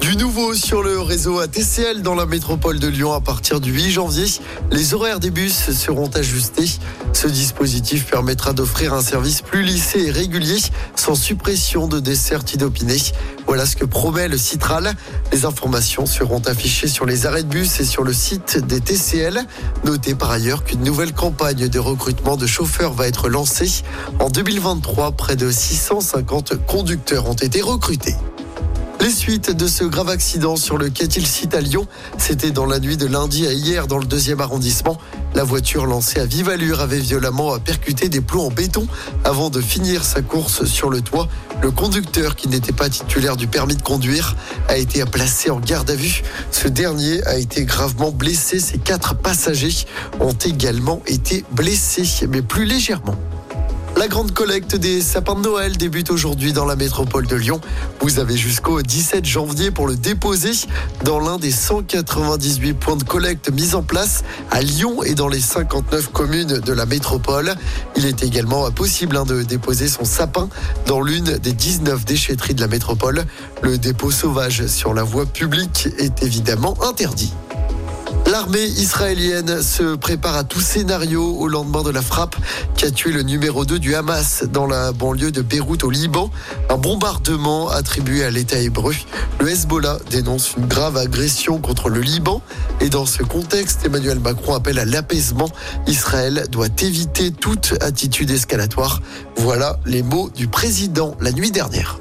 Du nouveau sur le réseau ATCL dans la métropole de Lyon à partir du 8 janvier, les horaires des bus seront ajustés. Ce dispositif permettra d'offrir un service plus lissé et régulier sans suppression de desserts inopinés. Voilà ce que promet le Citral. Les informations seront affichées sur les arrêts de bus et sur le site des TCL. Notez par ailleurs qu'une nouvelle campagne de recrutement de chauffeurs va être lancée. En 2023, près de 650 conducteurs ont été recrutés. Les suites de ce grave accident sur le quai site à Lyon, c'était dans la nuit de lundi à hier dans le deuxième arrondissement. La voiture lancée à vive allure avait violemment percuté des plombs en béton avant de finir sa course sur le toit. Le conducteur, qui n'était pas titulaire du permis de conduire, a été placé en garde à vue. Ce dernier a été gravement blessé. Ses quatre passagers ont également été blessés, mais plus légèrement. La grande collecte des sapins de Noël débute aujourd'hui dans la métropole de Lyon. Vous avez jusqu'au 17 janvier pour le déposer dans l'un des 198 points de collecte mis en place à Lyon et dans les 59 communes de la métropole. Il est également possible hein, de déposer son sapin dans l'une des 19 déchetteries de la métropole. Le dépôt sauvage sur la voie publique est évidemment interdit. L'armée israélienne se prépare à tout scénario au lendemain de la frappe qui a tué le numéro 2 du Hamas dans la banlieue de Beyrouth au Liban. Un bombardement attribué à l'État hébreu. Le Hezbollah dénonce une grave agression contre le Liban. Et dans ce contexte, Emmanuel Macron appelle à l'apaisement. Israël doit éviter toute attitude escalatoire. Voilà les mots du président la nuit dernière.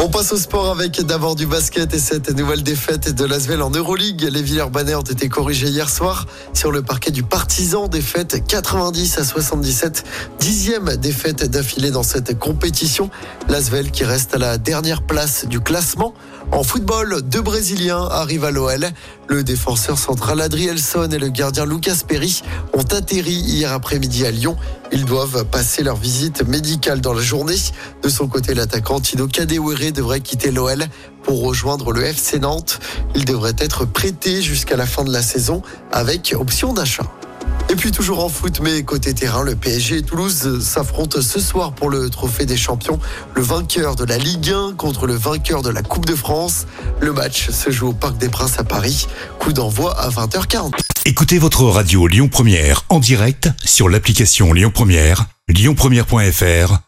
On passe au sport avec d'abord du basket et cette nouvelle défaite de l'Asvel en Euroleague. Les Villers-Banais ont été corrigés hier soir sur le parquet du Partisan. Défaite 90 à 77. Dixième défaite d'affilée dans cette compétition. L'Asvel qui reste à la dernière place du classement. En football, deux Brésiliens arrivent à l'OL. Le défenseur central Adrielson et le gardien Lucas Perry ont atterri hier après-midi à Lyon. Ils doivent passer leur visite médicale dans la journée. De son côté, l'attaquant Tino Kadewere devrait quitter l'OL pour rejoindre le FC Nantes. Il devrait être prêté jusqu'à la fin de la saison avec option d'achat. Et puis toujours en foot, mais côté terrain, le PSG et Toulouse s'affrontent ce soir pour le trophée des champions. Le vainqueur de la Ligue 1 contre le vainqueur de la Coupe de France. Le match se joue au Parc des Princes à Paris. Coup d'envoi à 20h40. Écoutez votre radio Lyon Première en direct sur l'application Lyon Première, lyonpremière.fr